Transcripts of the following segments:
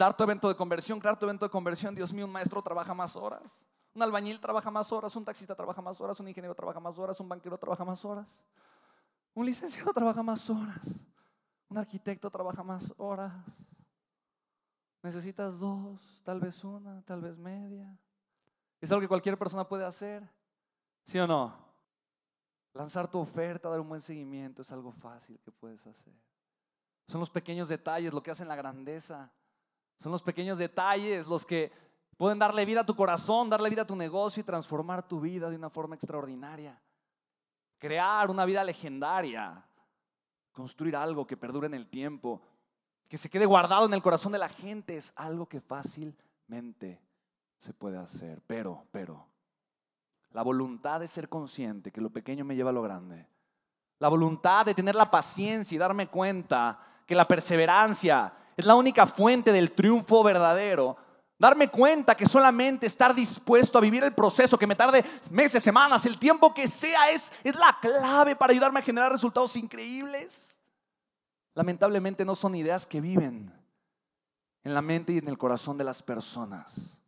dar tu evento de conversión, crear tu evento de conversión. Dios mío, un maestro trabaja más horas. Un albañil trabaja más horas, un taxista trabaja más horas, un ingeniero trabaja más horas, un banquero trabaja más horas. Un licenciado trabaja más horas. Un arquitecto trabaja más horas. Necesitas dos, tal vez una, tal vez media. Es algo que cualquier persona puede hacer. ¿Sí o no? Lanzar tu oferta, dar un buen seguimiento es algo fácil que puedes hacer. Son los pequeños detalles lo que hacen la grandeza. Son los pequeños detalles los que pueden darle vida a tu corazón, darle vida a tu negocio y transformar tu vida de una forma extraordinaria. Crear una vida legendaria. Construir algo que perdure en el tiempo, que se quede guardado en el corazón de la gente es algo que fácilmente se puede hacer. Pero, pero, la voluntad de ser consciente que lo pequeño me lleva a lo grande. La voluntad de tener la paciencia y darme cuenta que la perseverancia es la única fuente del triunfo verdadero. Darme cuenta que solamente estar dispuesto a vivir el proceso, que me tarde meses, semanas, el tiempo que sea, es, es la clave para ayudarme a generar resultados increíbles lamentablemente no son ideas que viven en la mente y en el corazón de las personas.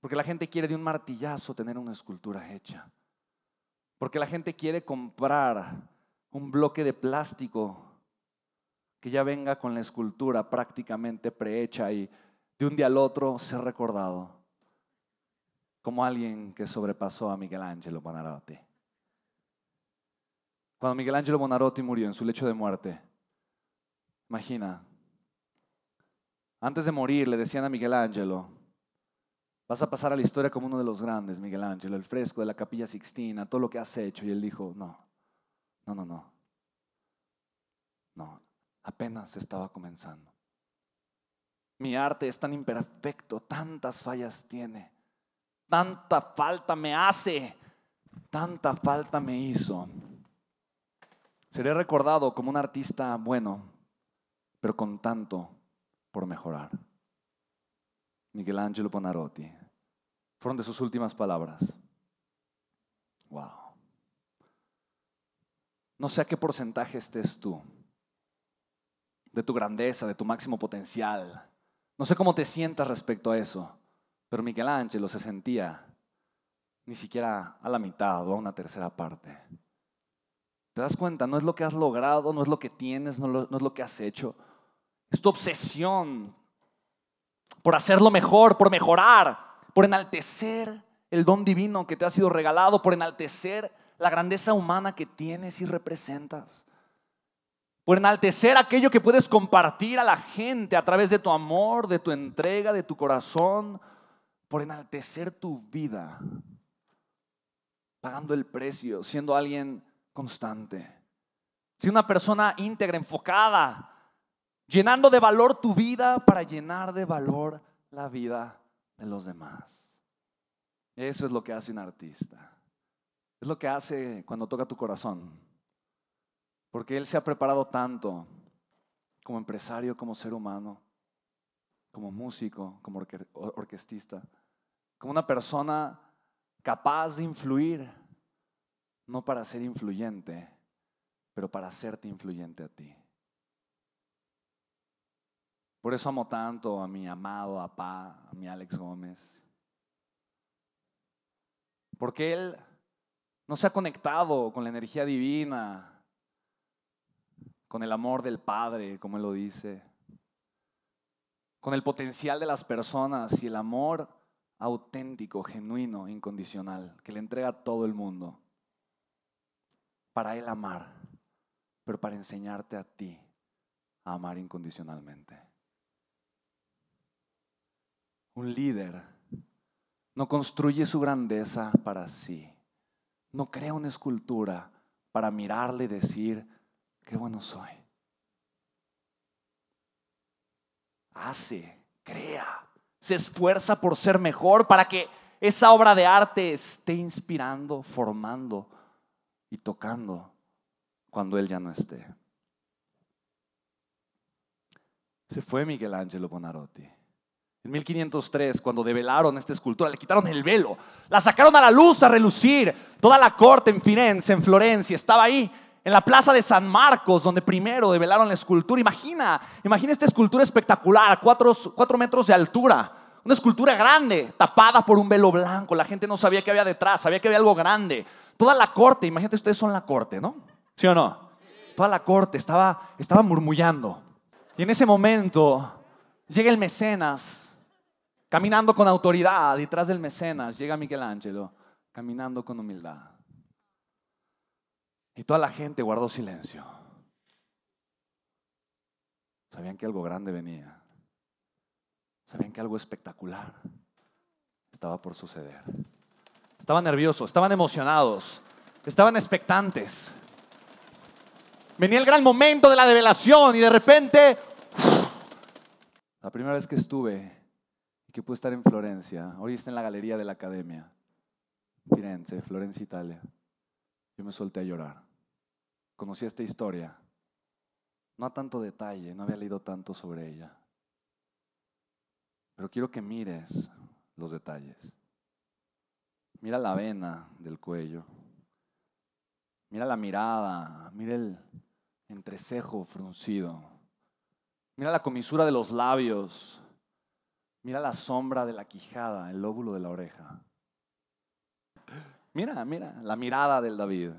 Porque la gente quiere de un martillazo tener una escultura hecha. Porque la gente quiere comprar un bloque de plástico que ya venga con la escultura prácticamente prehecha y de un día al otro ser recordado como alguien que sobrepasó a Miguel Ángelo Bonarotti. Cuando Miguel Ángelo Bonarotti murió en su lecho de muerte, Imagina, antes de morir le decían a Miguel Ángelo, vas a pasar a la historia como uno de los grandes, Miguel Ángelo, el fresco de la capilla Sixtina, todo lo que has hecho. Y él dijo, no, no, no, no. No, apenas estaba comenzando. Mi arte es tan imperfecto, tantas fallas tiene, tanta falta me hace, tanta falta me hizo. Seré recordado como un artista bueno, pero con tanto por mejorar. Miguel Ángelo Bonarotti. Fueron de sus últimas palabras. Wow. No sé a qué porcentaje estés tú de tu grandeza, de tu máximo potencial. No sé cómo te sientas respecto a eso, pero Miguel Ángelo se sentía ni siquiera a la mitad o a una tercera parte. ¿Te das cuenta? No es lo que has logrado, no es lo que tienes, no, no es lo que has hecho, es tu obsesión por hacerlo mejor, por mejorar, por enaltecer el don divino que te ha sido regalado, por enaltecer la grandeza humana que tienes y representas. Por enaltecer aquello que puedes compartir a la gente a través de tu amor, de tu entrega, de tu corazón. Por enaltecer tu vida, pagando el precio, siendo alguien constante. Siendo una persona íntegra, enfocada, llenando de valor tu vida para llenar de valor la vida de los demás. Eso es lo que hace un artista. Es lo que hace cuando toca tu corazón. Porque él se ha preparado tanto como empresario, como ser humano, como músico, como orquestista, como una persona capaz de influir, no para ser influyente, pero para hacerte influyente a ti. Por eso amo tanto a mi amado papá, a mi Alex Gómez. Porque él no se ha conectado con la energía divina, con el amor del Padre, como él lo dice, con el potencial de las personas y el amor auténtico, genuino, incondicional, que le entrega a todo el mundo. Para él amar, pero para enseñarte a ti a amar incondicionalmente. Un líder no construye su grandeza para sí. No crea una escultura para mirarle y decir, qué bueno soy. Hace, crea, se esfuerza por ser mejor para que esa obra de arte esté inspirando, formando y tocando cuando él ya no esté. Se fue Miguel Ángelo Bonarotti. En 1503, cuando develaron esta escultura, le quitaron el velo, la sacaron a la luz a relucir. Toda la corte en Firenze, en Florencia, estaba ahí en la plaza de San Marcos, donde primero develaron la escultura. Imagina, imagina esta escultura espectacular, cuatro, metros de altura. Una escultura grande, tapada por un velo blanco. La gente no sabía qué había detrás, sabía que había algo grande. Toda la corte, imagínate ustedes son la corte, ¿no? ¿Sí o no? Toda la corte estaba, estaba murmullando. Y en ese momento llega el mecenas, caminando con autoridad. Detrás del mecenas llega Michelangelo, caminando con humildad. Y toda la gente guardó silencio. Sabían que algo grande venía. Sabían que algo espectacular estaba por suceder. Estaban nerviosos, estaban emocionados, estaban expectantes. Venía el gran momento de la revelación y de repente, la primera vez que estuve y que pude estar en Florencia, hoy está en la galería de la Academia, Firenze, Florencia, Italia, yo me solté a llorar. Conocí esta historia, no a tanto detalle, no había leído tanto sobre ella. Pero quiero que mires los detalles. Mira la vena del cuello. Mira la mirada. Mira el entrecejo fruncido. Mira la comisura de los labios. Mira la sombra de la quijada, el lóbulo de la oreja. Mira, mira la mirada del David.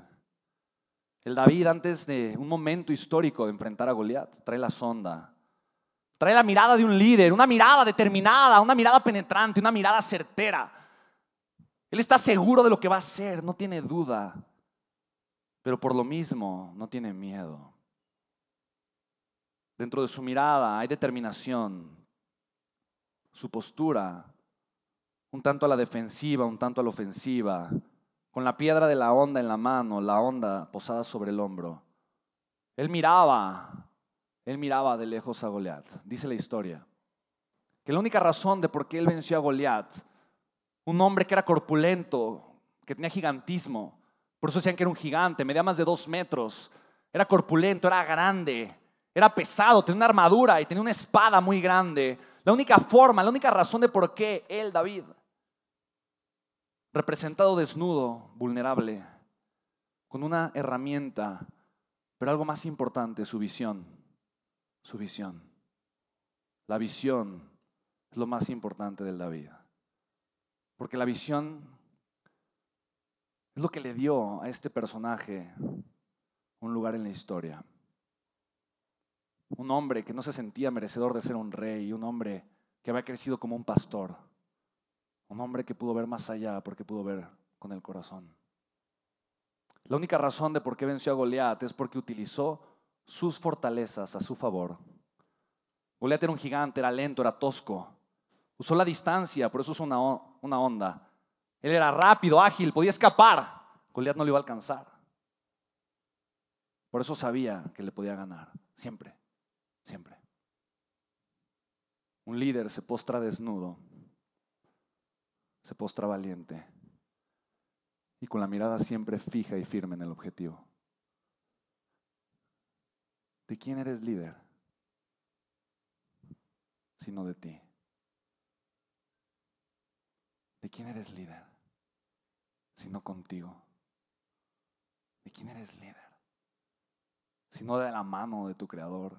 El David antes de un momento histórico de enfrentar a Goliat trae la sonda Trae la mirada de un líder, una mirada determinada, una mirada penetrante, una mirada certera. Él está seguro de lo que va a hacer, no tiene duda, pero por lo mismo no tiene miedo. Dentro de su mirada hay determinación, su postura, un tanto a la defensiva, un tanto a la ofensiva, con la piedra de la onda en la mano, la onda posada sobre el hombro. Él miraba él miraba de lejos a Goliat. Dice la historia que la única razón de por qué él venció a Goliat, un hombre que era corpulento, que tenía gigantismo, por eso decían que era un gigante, medía más de dos metros, era corpulento, era grande, era pesado, tenía una armadura y tenía una espada muy grande. La única forma, la única razón de por qué él, David, representado desnudo, vulnerable, con una herramienta, pero algo más importante, su visión su visión. La visión es lo más importante del David. Porque la visión es lo que le dio a este personaje un lugar en la historia. Un hombre que no se sentía merecedor de ser un rey, un hombre que había crecido como un pastor, un hombre que pudo ver más allá porque pudo ver con el corazón. La única razón de por qué venció a Goliat es porque utilizó sus fortalezas a su favor. Goliat era un gigante, era lento, era tosco. Usó la distancia, por eso usó una, una onda. Él era rápido, ágil, podía escapar. Goliat no le iba a alcanzar. Por eso sabía que le podía ganar. Siempre, siempre. Un líder se postra desnudo, se postra valiente y con la mirada siempre fija y firme en el objetivo. ¿De quién eres líder? Sino de ti. ¿De quién eres líder? Sino contigo. ¿De quién eres líder? Sino de la mano de tu creador.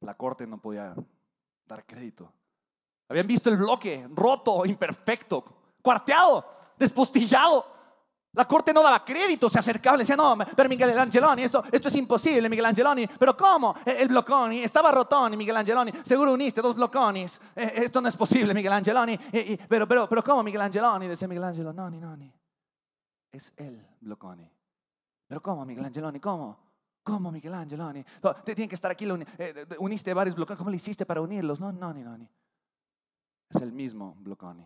La corte no podía dar crédito. Habían visto el bloque roto, imperfecto, cuarteado, despostillado. La corte no daba crédito, se acercaba le decía, no, pero Miguel Angeloni, esto, esto es imposible, Miguel Angeloni. Pero ¿cómo? El bloconi, estaba rotón, Miguel Angeloni. Seguro uniste dos bloconis. Eh, esto no es posible, Miguel Angeloni. pero, pero, pero ¿cómo Miguel Angeloni? Decía Miguel Angeloni, no, no, no. Es el bloconi. Pero ¿cómo Miguel Angeloni? ¿Cómo? ¿Cómo Miguel Angeloni? Tienen que estar aquí, eh, uniste varios blocones. ¿Cómo le hiciste para unirlos? No, no, no, no. Es el mismo bloconi.